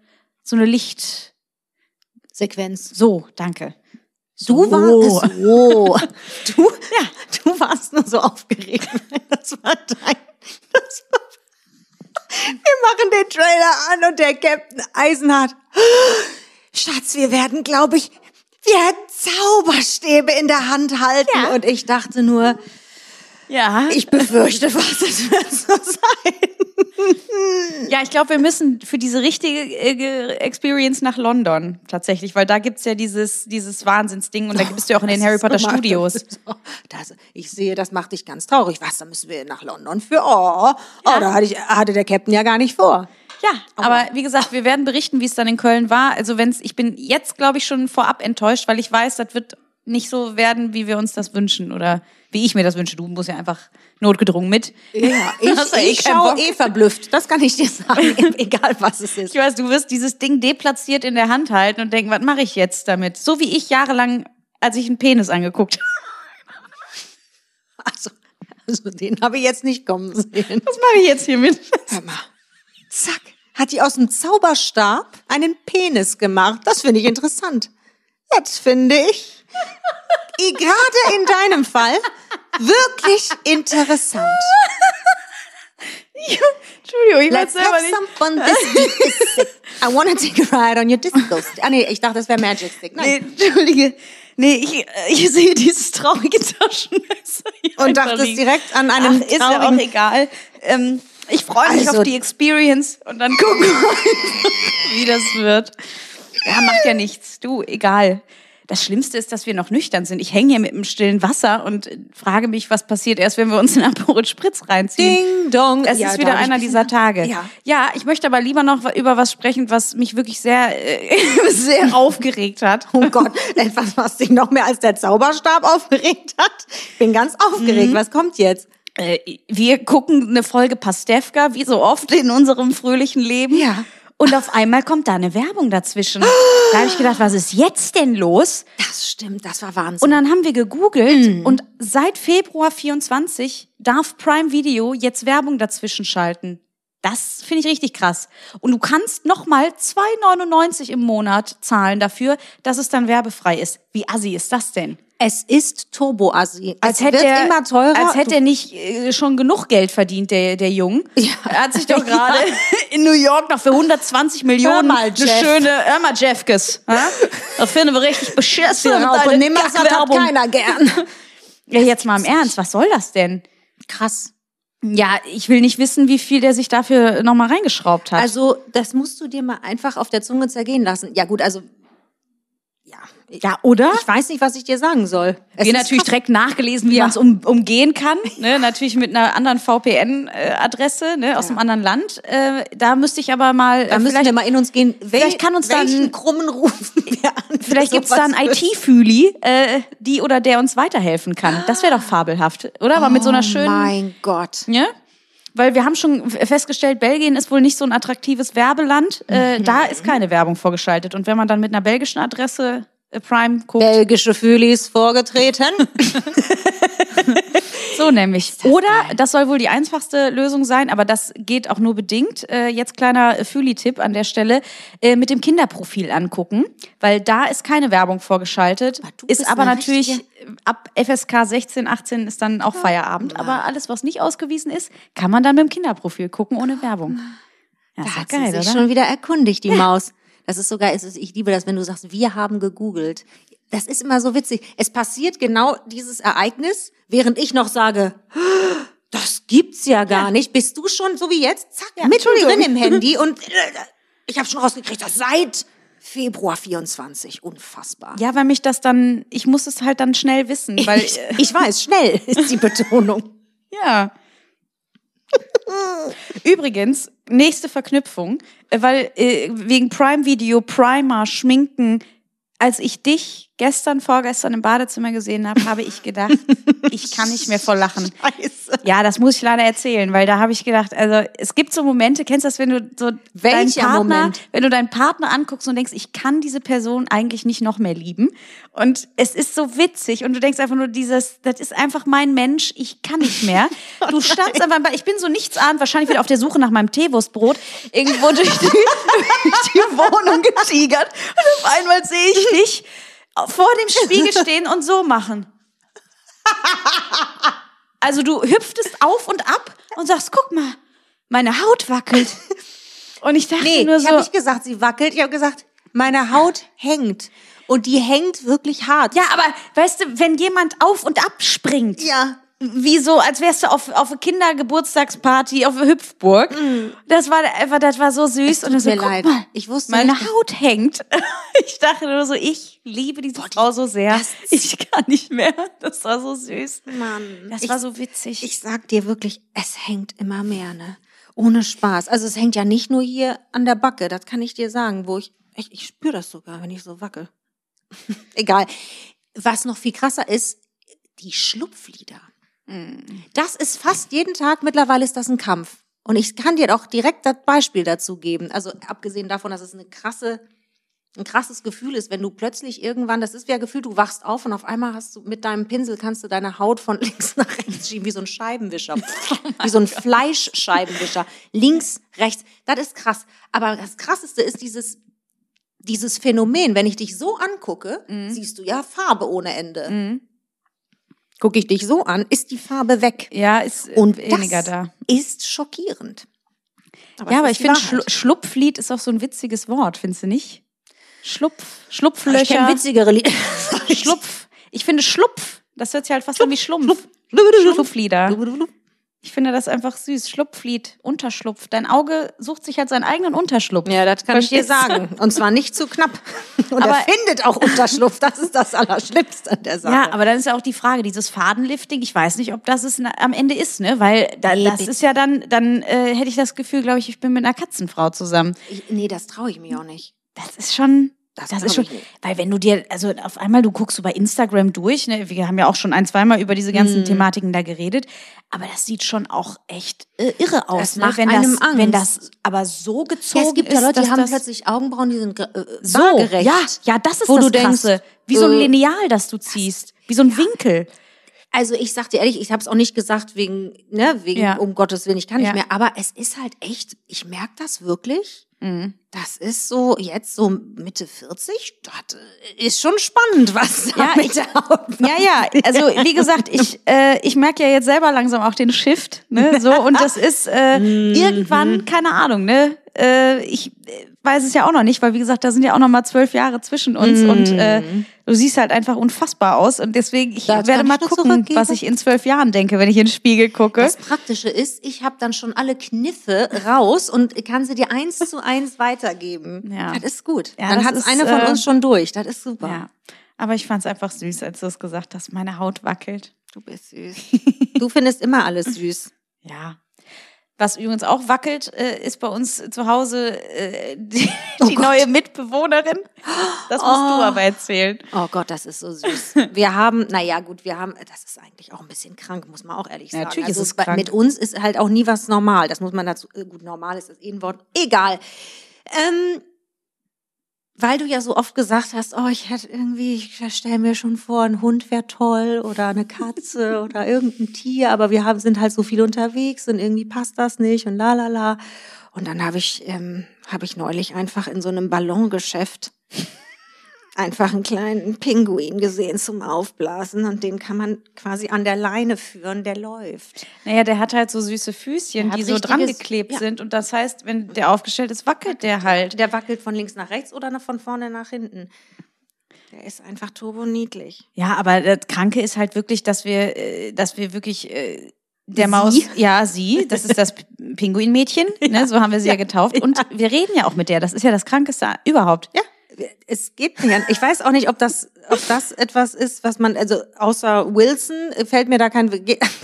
so eine Licht. Sequenz. So, danke. Du So. warst so. Du, ja. du warst nur so aufgeregt. Das war dein. Das war, wir machen den Trailer an und der Captain Eisenhardt. Schatz, wir werden, glaube ich, wir Zauberstäbe in der Hand halten. Ja. Und ich dachte nur, Ja. ich befürchte was, es wird so sein. ja, ich glaube, wir müssen für diese richtige äh, Experience nach London tatsächlich, weil da gibt's ja dieses dieses Wahnsinnsding und da bist du ja auch in den Das Harry Potter Studios. Das, ich sehe, das macht dich ganz traurig. Was, da müssen wir nach London für? Oh, oh da hatte, ich, hatte der Captain ja gar nicht vor. Ja, aber wie gesagt, wir werden berichten, wie es dann in Köln war. Also wenn's, ich bin jetzt, glaube ich, schon vorab enttäuscht, weil ich weiß, das wird nicht so werden, wie wir uns das wünschen oder wie ich mir das wünsche. Du musst ja einfach notgedrungen mit. Ja, ich, ja eh ich schaue eh verblüfft. Das kann ich dir sagen, egal was es ist. Ich weiß, du wirst dieses Ding deplatziert in der Hand halten und denken, was mache ich jetzt damit? So wie ich jahrelang, als ich einen Penis angeguckt habe. Also, also den habe ich jetzt nicht kommen sehen. Was mache ich jetzt hiermit? Hör mal. Zack, hat die aus dem Zauberstab einen Penis gemacht. Das finde ich interessant. Das finde ich gerade in deinem Fall wirklich interessant. Entschuldigung, ich Let's selber have nicht. some fun. This sick. I wanna take a ride on your disco stick. Ah nee, ich dachte, das wäre Magic Stick. Nee, Nein. Entschuldige. Nee, ich, ich sehe dieses traurige Taschenmesser. hier Und dachtest liegen. direkt an einem Ach, ist ja auch egal. Ähm, ich freue mich Also- auf die Experience und dann gucken wir, wie das wird. Ja, macht ja nichts. Du, egal. Das Schlimmste ist, dass wir noch nüchtern sind. Ich hänge hier mit dem stillen Wasser und äh, frage mich, was passiert erst, wenn wir uns in Aperol Spritz reinziehen. Ding dong. Es Ja, ist wieder einer ein dieser Tage. Ja. ja, ich möchte aber lieber noch über was sprechen, was mich wirklich sehr, äh, sehr aufgeregt hat. Oh Gott, etwas, was dich noch mehr als der Zauberstab aufgeregt hat. Bin ganz aufgeregt. Mhm. Was kommt jetzt? Äh, wir gucken eine Folge Pastewka, wie so oft in unserem fröhlichen Leben. Ja. Und auf einmal kommt da eine Werbung dazwischen. Da habe ich gedacht, was ist jetzt denn los? Das stimmt, das war Wahnsinn. Und dann haben wir gegoogelt und seit Februar 24 darf Prime Video jetzt Werbung dazwischen schalten. Das finde ich richtig krass. Und du kannst nochmal 2,99 im Monat zahlen dafür, dass es dann werbefrei ist. Wie assi ist das denn? Es ist Turbo-Assi. Als es hätte wird er, immer teurer. Als hätte er nicht äh, schon genug Geld verdient, der, der Jung. Er hat sich doch gerade in New York noch für 120 Millionen mal, eine Jeff. schöne, hör mal, Jeffkes. Das finden wir richtig beschissen. Raupe nimmer, das hat keiner gern. Ja, jetzt mal im Ernst, was soll das denn? Krass. Ja, ich will nicht wissen, wie viel der sich dafür nochmal reingeschraubt hat. Also, das musst du dir mal einfach auf der Zunge zergehen lassen. Ja gut, also ja. Ja, oder? Ich weiß nicht, was ich dir sagen soll. Es Wir natürlich direkt nachgelesen, wie Ja. man es um, umgehen kann. Ne? Natürlich mit einer anderen VPN-Adresse ne? aus einem anderen Land. Äh, da müsste ich aber mal. Da äh, müssen wir mal in uns gehen. Wel vielleicht kann uns dann- welchen krummen rufen wir an? vielleicht gibt's da einen? IT-Füli, äh, die oder der uns weiterhelfen kann. Das wäre doch fabelhaft, oder? Aber mit so einer schönen. Mein Gott. Ja? Weil wir haben schon festgestellt, Belgien ist wohl nicht so ein attraktives Werbeland. Äh, Mhm. da ist keine Werbung vorgeschaltet. Und wenn man dann mit einer belgischen Adresse äh, Prime guckt, Belgische Fühlis vorgetreten. so nämlich. Oder, das soll wohl die einfachste Lösung sein, aber das geht auch nur bedingt. Äh, jetzt kleiner Fühli-Tipp an der Stelle. Äh, mit dem Kinderprofil angucken, weil da ist keine Werbung vorgeschaltet. du Ist aber natürlich, richtige- ab FSK 16, 18 ist dann auch Feierabend. Aber alles, was nicht ausgewiesen ist, kann man dann mit dem Kinderprofil gucken ohne Werbung. Ja, Da hat geil, sie sich oder? schon wieder erkundigt, die Maus. Das ist sogar, ich liebe das, wenn du sagst, wir haben gegoogelt. Das ist immer so witzig. Es passiert genau dieses Ereignis, während ich noch sage, das gibt's ja gar nicht. Bist du schon so wie jetzt, zack, mittendrin im Handy und äh, ich habe schon rausgekriegt, das seit Februar 24. Unfassbar. Ja, weil mich das dann, ich muss es halt dann schnell wissen, weil, ich, äh, ich weiß, schnell ist die Betonung. ja. Übrigens, nächste Verknüpfung, weil äh, wegen Prime Video, Primer, Schminken, als ich dich gestern, vorgestern im Badezimmer gesehen habe, habe ich gedacht, ich kann nicht mehr vor Lachen. Scheiße. Ja, das muss ich leider erzählen, weil da habe ich gedacht, also es gibt so Momente, kennst du das, wenn du so deinen Welcher Partner, Moment? wenn du deinen Partner anguckst und denkst, ich kann diese Person eigentlich nicht noch mehr lieben und es ist so witzig und du denkst einfach nur dieses, das ist einfach mein Mensch, ich kann nicht mehr. Du standst einfach, ich bin so nichtsahnd, wahrscheinlich wieder auf der Suche nach meinem Teewurstbrot, irgendwo durch die, durch die Wohnung getigert und auf einmal sehe ich dich vor dem Spiegel stehen und so machen. Also du hüpftest auf und ab und sagst, guck mal, meine Haut wackelt. Und ich dachte Nee, nur ich so, habe nicht gesagt, sie wackelt. Ich habe gesagt, meine Haut hängt. Und die hängt wirklich hart. ja, aber weißt du, wenn jemand auf und ab springt, Ja. Wie so, als wärst du auf, auf eine Kindergeburtstagsparty auf Hüpfburg. Das war einfach, das war so süß. und dann so, mir guck leid. mal, Ich wusste meine nicht, Haut hängt. Ich dachte nur so, ich liebe diese Frau so sehr. Ich kann nicht mehr. Das war so süß. Mann. Das ich, war so witzig. Ich sag dir wirklich, es hängt immer mehr, ne? Ohne Spaß. Also es hängt ja nicht nur hier an der Backe, das kann ich dir sagen, wo ich, ich, ich spüre das sogar, wenn ich so wackel. Egal. Was noch viel krasser ist, die Schlupflieder. Das ist fast jeden Tag, mittlerweile ist das ein Kampf. Und ich kann dir auch direkt das Beispiel dazu geben. Also abgesehen davon, dass es eine krasse, ein krasses Gefühl ist, wenn du plötzlich irgendwann, das ist wie ein Gefühl, du wachst auf und auf einmal hast du mit deinem Pinsel kannst du deine Haut von links nach rechts schieben, wie so ein Scheibenwischer. wie so ein Fleischscheibenwischer. Links, rechts. Das ist krass. Aber das krasseste ist dieses, dieses Phänomen. Wenn ich dich so angucke, siehst du ja Farbe ohne Ende. Gucke ich dich so an, ist die Farbe weg. ja, ist äh, Und weniger das da. ist schockierend. ja, es aber ich finde. Schlu Schlupflied ist auch so ein witziges Wort, findest du nicht? Schlupf, ich Schlupflöcher, kenne witzigere Lieder. Schlupf. Ich finde Schlupf, das hört sich halt fast an wie Schlumpf. Schlupflieder. Ich finde das einfach süß. Schlupflied, Unterschlupf. Dein Auge sucht sich halt seinen eigenen Unterschlupf. Ja, das kann ich dir Verstehst sagen. Und zwar nicht zu knapp. Und Aber- er findet auch Unterschlupf. Das ist das Allerschlimmste an der Sache. Ja, aber dann ist ja auch die Frage, dieses Fadenlifting, ich weiß nicht, ob das es am Ende ist, ne? Weil da, Nee, das bitte. ist ja dann, dann äh, hätte ich das Gefühl, glaube ich, ich bin mit einer Katzenfrau zusammen. ich, nee, das traue ich mir auch nicht. Das ist schon. Das Das, ist schon, weil wenn du dir, also auf einmal, du guckst so bei Instagram durch, ne, wir haben ja auch schon ein, zweimal über diese ganzen Mhm. Thematiken da geredet, aber das sieht schon auch echt äh, irre aus, Das ne? macht wenn einem das, wenn Angst. das aber so gezogen Ja, es gibt ist, ja Leute, die haben plötzlich Augenbrauen, die sind äh, so, waagerecht. ja, ja, das ist Wo das du denkst, Krasse. wie so ein äh, Lineal, das du ziehst, wie so ein Winkel. Also ich sag dir ehrlich, ich habe es auch nicht gesagt wegen, ne, wegen Ja. um Gottes Willen, ich kann nicht Ja. mehr. Aber es ist halt echt, ich merke das wirklich. Mhm. Das ist so jetzt so Mitte 40, das ist schon spannend, was da Ja, mit ich- der Haut Ja, ja, also wie gesagt, ich, äh, ich merke ja jetzt selber langsam auch den Shift, ne, so und das ist äh, Mhm. irgendwann, keine Ahnung, ne, äh, ich weiß es ja auch noch nicht, weil wie gesagt, da sind ja auch noch mal zwölf Jahre zwischen uns Mhm. und äh, du siehst halt einfach unfassbar aus und deswegen, ich Das werde mal ich gucken, was ich in zwölf Jahren denke, wenn ich in den Spiegel gucke. Das Praktische ist, ich habe dann schon alle Kniffe raus und kann sie dir eins zu eins weitergeben. Ja. Das ist gut. Ja, dann hat ist, eine von äh, uns schon durch. Das ist super. Ja. Aber ich fand es einfach süß, als du es gesagt hast. Meine Haut wackelt. Du bist süß. du findest immer alles süß. Ja. Was übrigens auch wackelt, äh, ist bei uns zu Hause äh, die, Oh die neue Mitbewohnerin. Das musst du Oh. aber erzählen. Oh Gott, das ist so süß. Wir haben, naja, gut, wir haben, das ist eigentlich auch ein bisschen krank, muss man auch ehrlich Ja, sagen. natürlich ist es bei- krank. Mit uns ist halt auch nie was normal. Das muss man dazu, äh, gut, normal ist das eh ein Wort. Egal. Ähm, weil du ja so oft gesagt hast, oh, ich hätte irgendwie, ich stelle mir schon vor, ein Hund wäre toll oder eine Katze oder irgendein Tier, aber wir haben, sind halt so viel unterwegs und irgendwie passt das nicht und la la la. Und dann habe ich, ähm, habe ich neulich einfach in so einem Ballongeschäft einfach einen kleinen Pinguin gesehen zum Aufblasen und den kann man quasi an der Leine führen, der läuft. Naja, der hat halt so süße Füßchen, die so dran geklebt ja. sind. Und das heißt, wenn der aufgestellt ist, wackelt der halt. Der wackelt von links nach rechts oder von vorne nach hinten. Der ist einfach turbo niedlich. Ja, aber das Kranke ist halt wirklich, dass wir, äh, dass wir wirklich äh, der Sie? Maus, ja, sie, das ist das Pinguinmädchen, ne, so haben wir sie ja, getauft. Und wir reden ja auch mit der. Das ist ja das Krankeste überhaupt. Ja, es geht nicht. Ich weiß auch nicht, ob das, ob das etwas ist, was man, also außer Wilson fällt mir da kein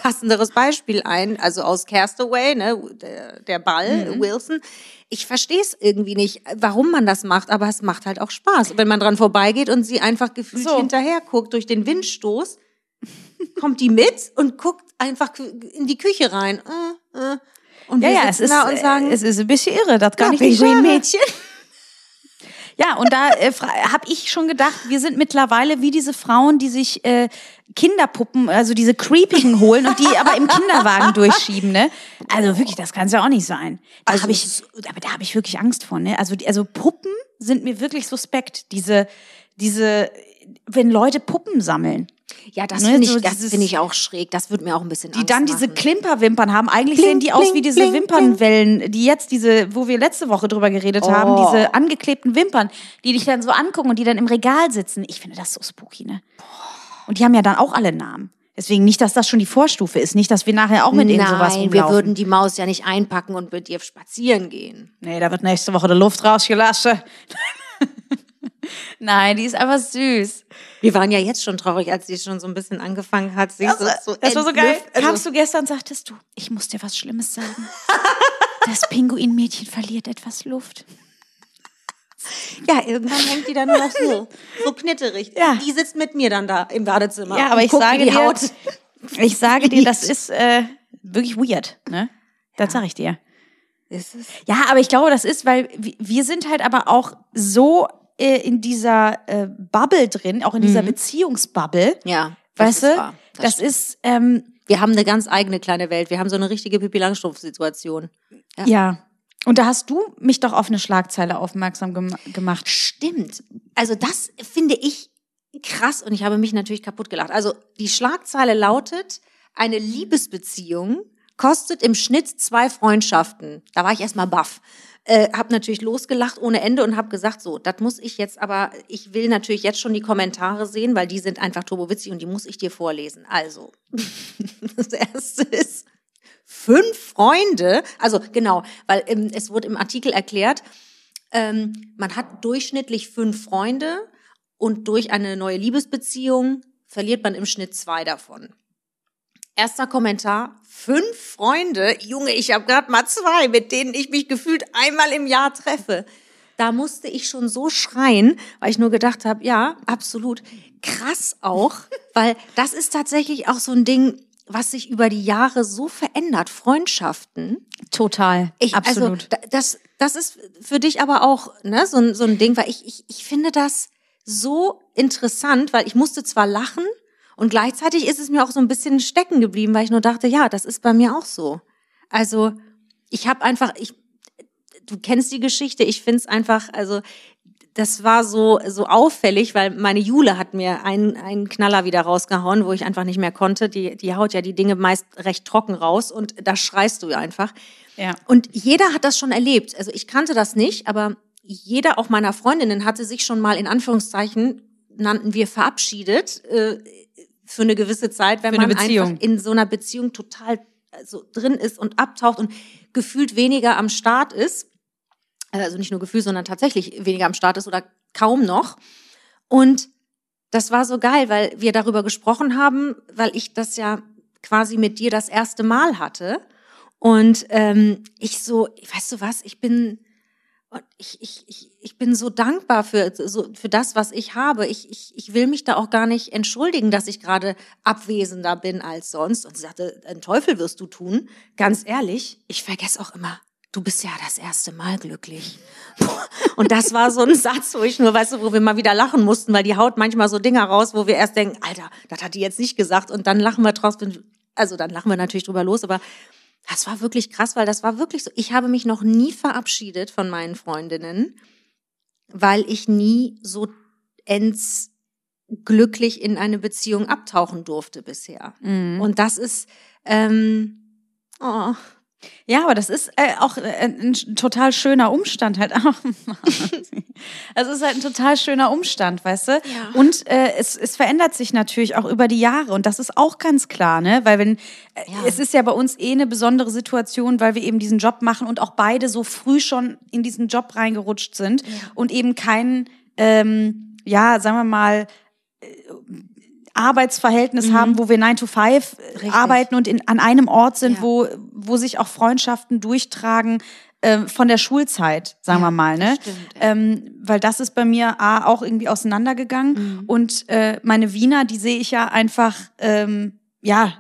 passenderes Beispiel ein. Also aus Castaway, ne, der, Ball, Wilson. Ich verstehe es irgendwie nicht, warum man das macht, aber es macht halt auch Spaß. Wenn man dran vorbeigeht und sie einfach gefühlt So. hinterher guckt durch den Windstoß, kommt die mit und guckt einfach in die Küche rein. Äh, äh. Und Ja, wir ja, es sitzen ist, da und sagen, es ist ein bisschen irre, das kann Ja, ich nicht Pinguinmädchen. Ja, und da äh, habe ich schon gedacht, wir sind mittlerweile wie diese Frauen, die sich äh, Kinderpuppen, also diese creepigen holen und die aber im Kinderwagen durchschieben, ne? Also wirklich, das kann es ja auch nicht sein. Da Also habe ich, aber da habe ich wirklich Angst vor, ne? Also, also Puppen sind mir wirklich suspekt. Diese, diese, wenn Leute Puppen sammeln, Ja, das Ne, finde ich, so das finde ich auch schräg. Das wird mir auch ein bisschen die Angst dann diese machen. Klimperwimpern haben. Eigentlich Bling, sehen die aus bling, wie diese bling, Wimpernwellen, die jetzt diese, wo wir letzte Woche drüber geredet haben, Oh. diese angeklebten Wimpern, die dich dann so angucken und die dann im Regal sitzen. Ich finde das so spooky, ne? Und die haben ja dann auch alle Namen. Deswegen nicht, dass das schon die Vorstufe ist, nicht, dass wir nachher auch mit irgend sowas Nein, wir rumlaufen. würden die Maus ja nicht einpacken und mit ihr spazieren gehen. Nee, da wird nächste Woche die Luft rausgelassen. Nein, die ist einfach süß. Wir waren ja jetzt schon traurig, als sie schon so ein bisschen angefangen hat, sich so, so das war so geil. also- Kamst du gestern und sagtest du, ich muss dir was Schlimmes sagen. Das Pinguinmädchen verliert etwas Luft. Ja, irgendwann hängt die dann nur noch so, so knitterig. Ja. Die sitzt mit mir dann da im Badezimmer. Ja, aber ich sage dir, Haut. ich sage dir, das ist äh, wirklich weird, ne? Das sage ich dir. Ist es? Ja, aber ich glaube, das ist, weil wir sind halt aber auch so äh, in dieser äh, Bubble drin, auch in dieser Beziehungsbubble, Ja. das weißt du? Das, stimmt. ist, ähm, Wir haben eine ganz eigene kleine Welt. Wir haben so eine richtige Pippi Langstrumpf-Situation. Ja. ja. Und da hast du mich doch auf eine Schlagzeile aufmerksam gem gemacht. Stimmt. Also das finde ich krass und ich habe mich natürlich kaputt gelacht. Also die Schlagzeile lautet, eine Liebesbeziehung kostet im Schnitt zwei Freundschaften. Da war ich erstmal baff. Äh, hab natürlich losgelacht ohne Ende und habe gesagt, so, das muss ich jetzt aber, ich will natürlich jetzt schon die Kommentare sehen, weil die sind einfach turbowitzig und die muss ich dir vorlesen. Also, das erste ist, fünf Freunde, also genau, weil ähm, es wurde im Artikel erklärt, ähm, man hat durchschnittlich fünf Freunde und durch eine neue Liebesbeziehung verliert man im Schnitt zwei davon. Erster Kommentar, fünf Freunde, Junge, ich habe gerade mal zwei, mit denen ich mich gefühlt einmal im Jahr treffe. Da musste ich schon so schreien, weil ich nur gedacht habe, ja, absolut krass auch, weil das ist tatsächlich auch so ein Ding, was sich über die Jahre so verändert, Freundschaften. Total. Ich, Absolut. Also, da- das, das ist für dich aber auch ne, so, ein- so ein Ding, weil ich, ich, ich finde das so interessant, weil ich musste zwar lachen und gleichzeitig ist es mir auch so ein bisschen stecken geblieben, weil ich nur dachte, ja, das ist bei mir auch so. Also ich habe einfach, ich, du kennst die Geschichte, ich finde es einfach, also das war so, so auffällig, weil meine Jule hat mir einen, einen Knaller wieder rausgehauen, wo ich einfach nicht mehr konnte. Die, die haut ja die Dinge meist recht trocken raus und da schreist du einfach. Ja. Und jeder hat das schon erlebt. Also ich kannte das nicht, aber jeder, auch meiner Freundinnen, hatte sich schon mal in Anführungszeichen, nannten wir verabschiedet, äh, für eine gewisse Zeit, wenn man Beziehung. einfach in so einer Beziehung total so drin ist und abtaucht und gefühlt weniger am Start ist. Also nicht nur Gefühl, sondern tatsächlich weniger am Start ist oder kaum noch. Und das war so geil, weil wir darüber gesprochen haben, weil ich das ja quasi mit dir das erste Mal hatte. Und ähm, ich so, weißt du was, ich bin, und ich, ich, ich, ich bin so dankbar für, so, für das, was ich habe. Ich, ich, ich will mich da auch gar nicht entschuldigen, dass ich gerade abwesender bin als sonst. Und sie sagte, einen Teufel wirst du tun. Ganz ehrlich, ich vergesse auch immer, du bist ja das erste Mal glücklich. Und das war so ein Satz, wo ich nur, weißt du, wo wir mal wieder lachen mussten, weil die haut manchmal so Dinger raus, wo wir erst denken, Alter, das hat die jetzt nicht gesagt. Und dann lachen wir trotzdem, also dann lachen wir natürlich drüber los, aber das war wirklich krass, weil das war wirklich so. Ich habe mich noch nie verabschiedet von meinen Freundinnen, weil ich nie so ends glücklich in eine Beziehung abtauchen durfte bisher. Und das ist, ähm, oh, Ja, aber das ist äh, auch äh, ein total schöner Umstand halt auch. Also es ist halt ein total schöner Umstand, weißt du? Ja. Und äh, es, es verändert sich natürlich auch über die Jahre und das ist auch ganz klar, ne? Weil wenn äh, Ja. es ist ja bei uns eh eine besondere Situation, weil wir eben diesen Job machen und auch beide so früh schon in diesen Job reingerutscht sind und eben keinen, ähm, ja, sagen wir mal Arbeitsverhältnis haben, wo wir 9 to 5 Mhm. Richtig. arbeiten und in, an einem Ort sind, Ja. wo, wo sich auch Freundschaften durchtragen ähm, von der Schulzeit, sagen Ja, wir mal. Ne? stimmt, ähm, weil das ist bei mir A, auch irgendwie auseinandergegangen. Mhm. Und äh, meine Wiener, die sehe ich ja einfach, ähm, ja,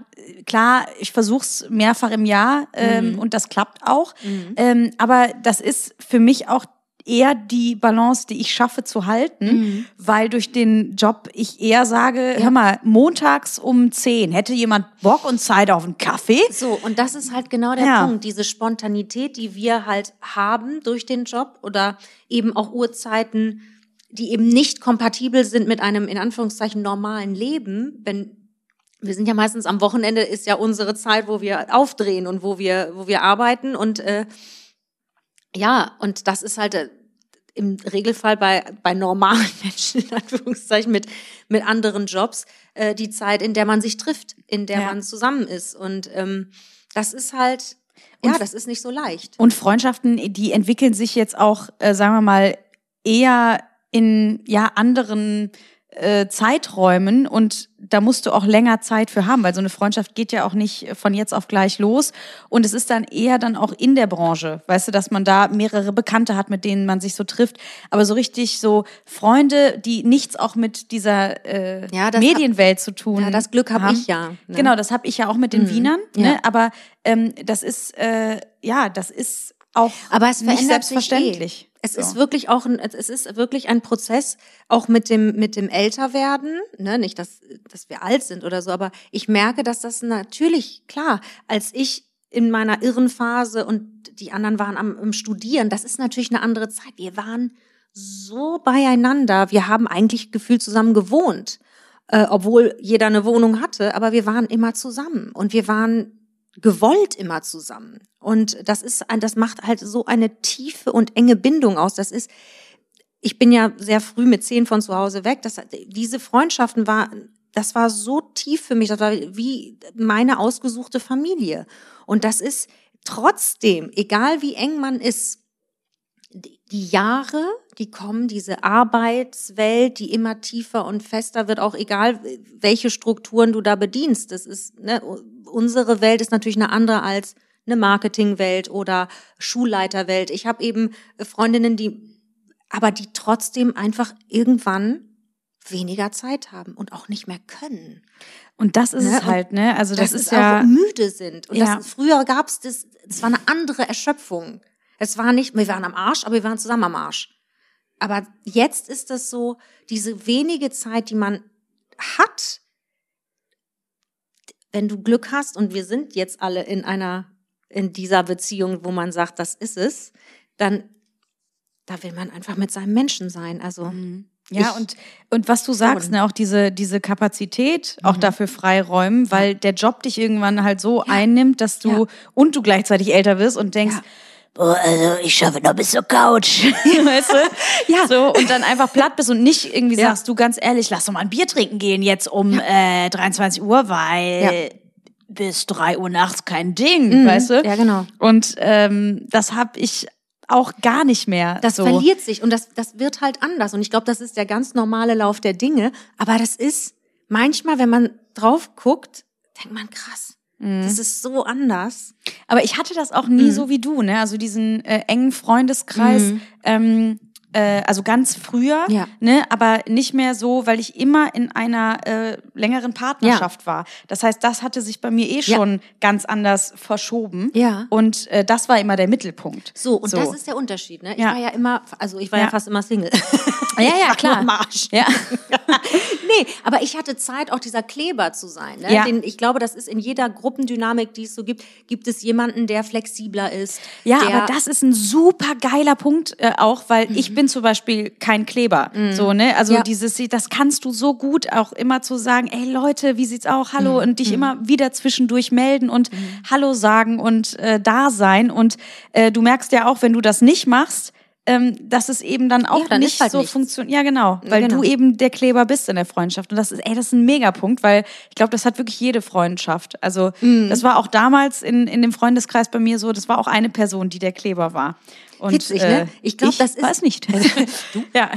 klar, ich versuch's mehrfach im Jahr ähm, Mhm. und das klappt auch. Ähm, aber das ist für mich auch eher die Balance, die ich schaffe zu halten, Mhm. weil durch den Job ich eher sage, hör mal, montags um 10, hätte jemand Bock und Zeit auf einen Kaffee? So, und das ist halt genau der Ja. Punkt, diese Spontanität, die wir halt haben durch den Job oder eben auch Uhrzeiten, die eben nicht kompatibel sind mit einem in Anführungszeichen normalen Leben, wenn wir sind ja meistens am Wochenende ist ja unsere Zeit, wo wir aufdrehen und wo wir wo wir arbeiten und äh, ja, und das ist halt äh, im Regelfall bei, bei normalen Menschen, in Anführungszeichen, mit, mit anderen Jobs, äh, die Zeit, in der man sich trifft, in der Ja. man zusammen ist. Und ähm, das ist halt, ja, das ist nicht so leicht. Und Freundschaften, die entwickeln sich jetzt auch, äh, sagen wir mal, eher in ja anderen äh, Zeiträumen und da musst du auch länger Zeit für haben, weil so eine Freundschaft geht ja auch nicht von jetzt auf gleich los und es ist dann eher dann auch in der Branche, weißt du, dass man da mehrere Bekannte hat, mit denen man sich so trifft, aber so richtig so Freunde, die nichts auch mit dieser äh, Ja, Medienwelt zu tun Ja, das Glück hab haben. ich ja, ne? Genau, das habe ich ja auch mit den Wienern, Ja. ne? aber ähm, das ist äh, ja, das ist auch Aber es nicht sich selbstverständlich. Eh. Es So. ist wirklich auch ein, es ist wirklich ein Prozess, auch mit dem, mit dem Älterwerden, ne, nicht, dass, dass wir alt sind oder so, aber ich merke, dass das natürlich, klar, als ich in meiner irren Phase und die anderen waren am, am Studieren, das ist natürlich eine andere Zeit. Wir waren so beieinander. Wir haben eigentlich gefühlt zusammen gewohnt, äh, obwohl jeder eine Wohnung hatte, aber wir waren immer zusammen und wir waren gewollt immer zusammen. Und das ist das macht halt so eine tiefe und enge Bindung aus. Das ist, ich bin ja sehr früh mit zehn von zu Hause weg. Das, diese Freundschaften war, das war so tief für mich. Das war wie meine ausgesuchte Familie. Und das ist trotzdem, egal wie eng man ist, die Jahre, die kommen, diese Arbeitswelt, die immer tiefer und fester wird, auch egal, welche Strukturen du da bedienst. Das ist, ne, unsere Welt ist natürlich eine andere als eine Marketingwelt oder Schulleiterwelt. Ich habe eben Freundinnen, die, aber die trotzdem einfach irgendwann weniger Zeit haben und auch nicht mehr können. Und das ist Ne? es halt, ne? Also das, dass ist ja auch müde sind. Und Ja. das, früher gab es das, es war eine andere Erschöpfung. Es war nicht, wir waren am Arsch, aber wir waren zusammen am Arsch. Aber jetzt ist das so, diese wenige Zeit, die man hat, wenn du Glück hast, und wir sind jetzt alle in einer, in dieser Beziehung, wo man sagt, das ist es, dann da will man einfach mit seinem Menschen sein. Also Ja, Ich und, und was du sagst, ne, auch diese, diese Kapazität Mhm. auch dafür freiräumen, weil der Job dich irgendwann halt so einnimmt, dass du Ja. und du gleichzeitig älter wirst und denkst, Ja. Boah, also ich schaffe noch bis zur Couch. weißt du? Ja. So, und dann einfach platt bist und nicht irgendwie Ja. sagst, du ganz ehrlich, lass doch mal ein Bier trinken gehen jetzt um äh, 23 Uhr, weil bis 3 Uhr nachts kein Ding, weißt du? Mhm. ja, genau. Und ähm, das habe ich auch gar nicht mehr. Das so. verliert sich und das, das wird halt anders. Und ich glaube, das ist der ganz normale Lauf der Dinge. Aber das ist manchmal, wenn man drauf guckt, denkt man, krass, Mhm. das ist so anders. Aber ich hatte das auch Mhm. nie so wie du, ne? Also diesen äh, engen Freundeskreis, ähm, äh, also ganz früher, Ja. ne? Aber nicht mehr so, weil ich immer in einer äh, längeren Partnerschaft war. Das heißt, das hatte sich bei mir eh Ja. schon ganz anders verschoben. Ja. Und äh, das war immer der Mittelpunkt. So, und So. das ist der Unterschied. Ne? Ich Ja. war ja immer, also ich war ja, Ja. fast immer Single. Ja, ja, klar. nur am Arsch. Ja. nee, aber ich hatte Zeit, auch dieser Kleber zu sein. Ne? Ja. Den, ich glaube, das ist in jeder Gruppendynamik, die es so gibt, gibt es jemanden, der flexibler ist. Ja, aber das ist ein super geiler Punkt äh, auch, weil ich bin zum Beispiel kein Kleber. So, ne? Also Ja. dieses, das kannst du so gut auch immer zu sagen, ey Leute, wie sieht's auch, hallo und dich immer wieder zwischendurch melden und Hallo sagen und äh, da sein. Und äh, du merkst ja auch, wenn du das nicht machst, ähm, dass es eben dann auch Ja, dann nicht halt so nichts. funktioniert. Ja, genau, weil genau. du eben der Kleber bist in der Freundschaft. Und das ist, ey, das ist ein Megapunkt, weil ich glaube, das hat wirklich jede Freundschaft. Also Mhm. das war auch damals in, in dem Freundeskreis bei mir so, das war auch eine Person, die der Kleber war. Und, Witzig, ne? Ich glaub, das ist- war es nicht. du? Ja.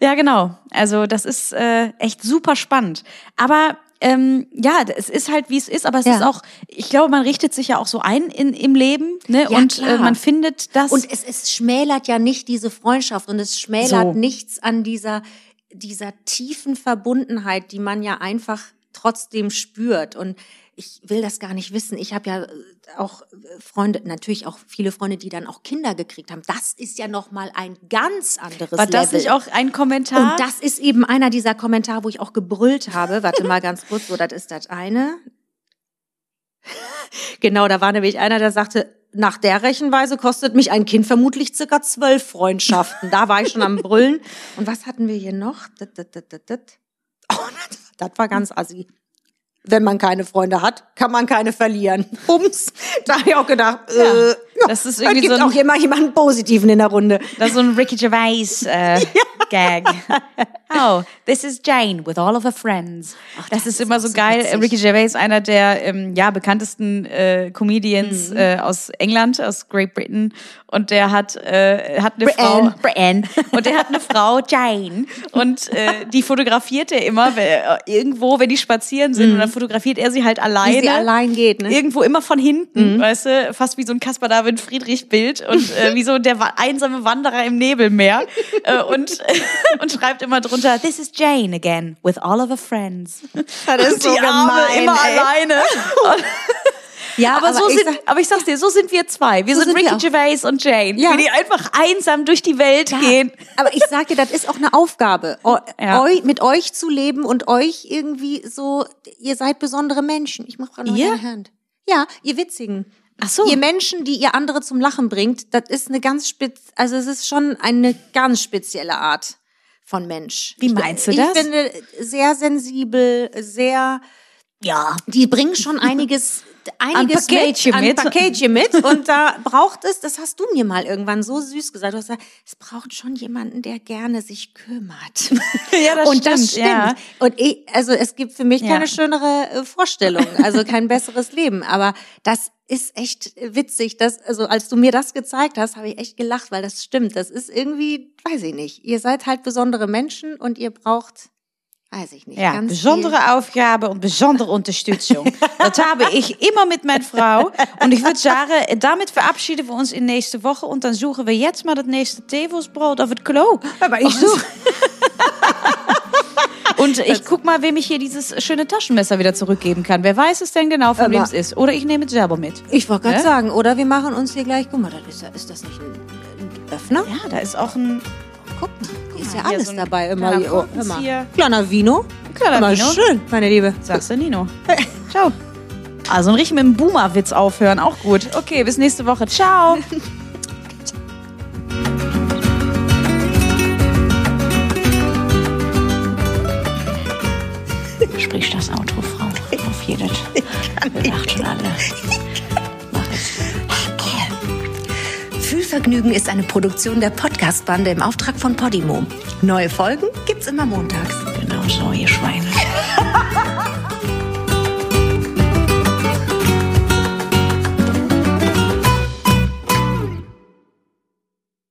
ja, genau. Also das ist äh, echt super spannend. Aber ähm, ja, es ist halt, wie es ist, aber es Ja. ist auch, ich glaube, man richtet sich ja auch so ein in, im Leben ne? Ja, und äh, man findet das. Und es, es schmälert ja nicht diese Freundschaft und es schmälert So. nichts an dieser, dieser tiefen Verbundenheit, die man ja einfach trotzdem spürt. Und ich will das gar nicht wissen. Ich habe ja äh, auch äh, Freunde, natürlich auch viele Freunde, die dann auch Kinder gekriegt haben. Das ist ja noch mal ein ganz anderes war das Level. nicht auch ein Kommentar? Und das ist eben einer dieser Kommentare, wo ich auch gebrüllt habe. Warte mal ganz kurz, so, das ist das eine. Genau, da war nämlich einer, der sagte, nach der Rechenweise kostet mich ein Kind vermutlich circa zwölf Freundschaften. Da war ich schon am Brüllen. Und was hatten wir hier noch? Oh, das, das war ganz assi. Wenn man keine Freunde hat, kann man keine verlieren. Ums. Da habe ich auch gedacht, äh, ja, das ist es irgendwie gibt so ein- auch immer jemanden Positiven in der Runde. Das ist so ein Ricky Gervais äh, Gag. Oh, this is Jane with all of her friends. das, ist immer so geil. witzig. Ricky Gervais, einer der ähm, ja bekanntesten äh, Comedians Mhm. äh, aus England, aus Great Britain. Und der hat äh, hat eine Britain. Frau, Britain. Und der hat eine Frau, Jane. Und äh, die fotografiert er immer äh, irgendwo, wenn die spazieren sind. Und dann fotografiert er sie halt alleine. Mhm. Wie sie allein geht, ne? Irgendwo immer von hinten, weißt du, fast wie so ein Caspar David Friedrich Bild und äh, wie so der einsame Wanderer im Nebelmeer äh, und und schreibt immer drunter This is Jane again with all of her friends. Das Und die Arme immer ey. alleine. Ja, Aber, so ich sind, sag- aber ich sag's dir, so sind wir zwei. Wir So sind, sind wir Ricky auch. Gervais und Jane, Ja. die einfach einsam durch die Welt gehen. Aber ich sag dir, das ist auch eine Aufgabe, eu, Ja. eu, mit euch zu leben und euch irgendwie so, ihr seid besondere Menschen. Ich mach gerade Ihr? deine Hand. Ja, ihr Witzigen. Ach so. Ihr Menschen, die ihr andere zum Lachen bringt, das ist eine ganz spez, also es ist schon eine ganz spezielle Art von Mensch. Wie meinst du ich das? Ich finde sehr sensibel, sehr Ja. die bringen schon einiges, einiges Paketchen mit, mit. Ein Paketchen mit. Und da braucht es, das hast du mir mal irgendwann so süß gesagt, du hast gesagt, es braucht schon jemanden, der gerne sich kümmert. Ja, das und das stimmt, stimmt. ja. Und ich, also es gibt für mich Ja. keine schönere äh, Vorstellung, also kein besseres Leben. Aber das ist echt witzig, dass, also als du mir das gezeigt hast, habe ich echt gelacht, weil das stimmt. Das ist irgendwie, weiß ich nicht. Ihr seid halt besondere Menschen und ihr braucht, weiß ich nicht. Ja, ganz besondere Aufgabe und besondere Unterstützung. Das habe ich immer mit meiner Frau. Und ich würde sagen, damit verabschieden wir uns in nächste Woche. Und dann suchen wir jetzt mal das nächste Teewurstbrot auf het Klo. Aber ich suche. Und ich guck mal, wem ich hier dieses schöne Taschenmesser wieder zurückgeben kann. Wer weiß es denn genau, von wem es ist? Oder ich nehme es selber mit. Ich wollte gerade Ne? sagen, oder wir machen uns hier gleich, guck mal, ist, das nicht ein, ein Öffner? Ja, da ist auch ein Guck mal, ist ja alles so dabei immer. Kleiner, oh, immer. kleiner Vino. Kleiner immer Vino. schön, meine Liebe. Sagst du Nino. Ciao. Also ein richtig mit dem Boomer-Witz aufhören, auch gut. Okay, bis nächste Woche. Ciao. Sprich das Auto, Frau. Auf jeden Fall. Fühlvergnügen ist eine Produktion der Podcast-Bande im Auftrag von Podimo. Neue Folgen gibt's immer montags. Genau so, ihr Schweine.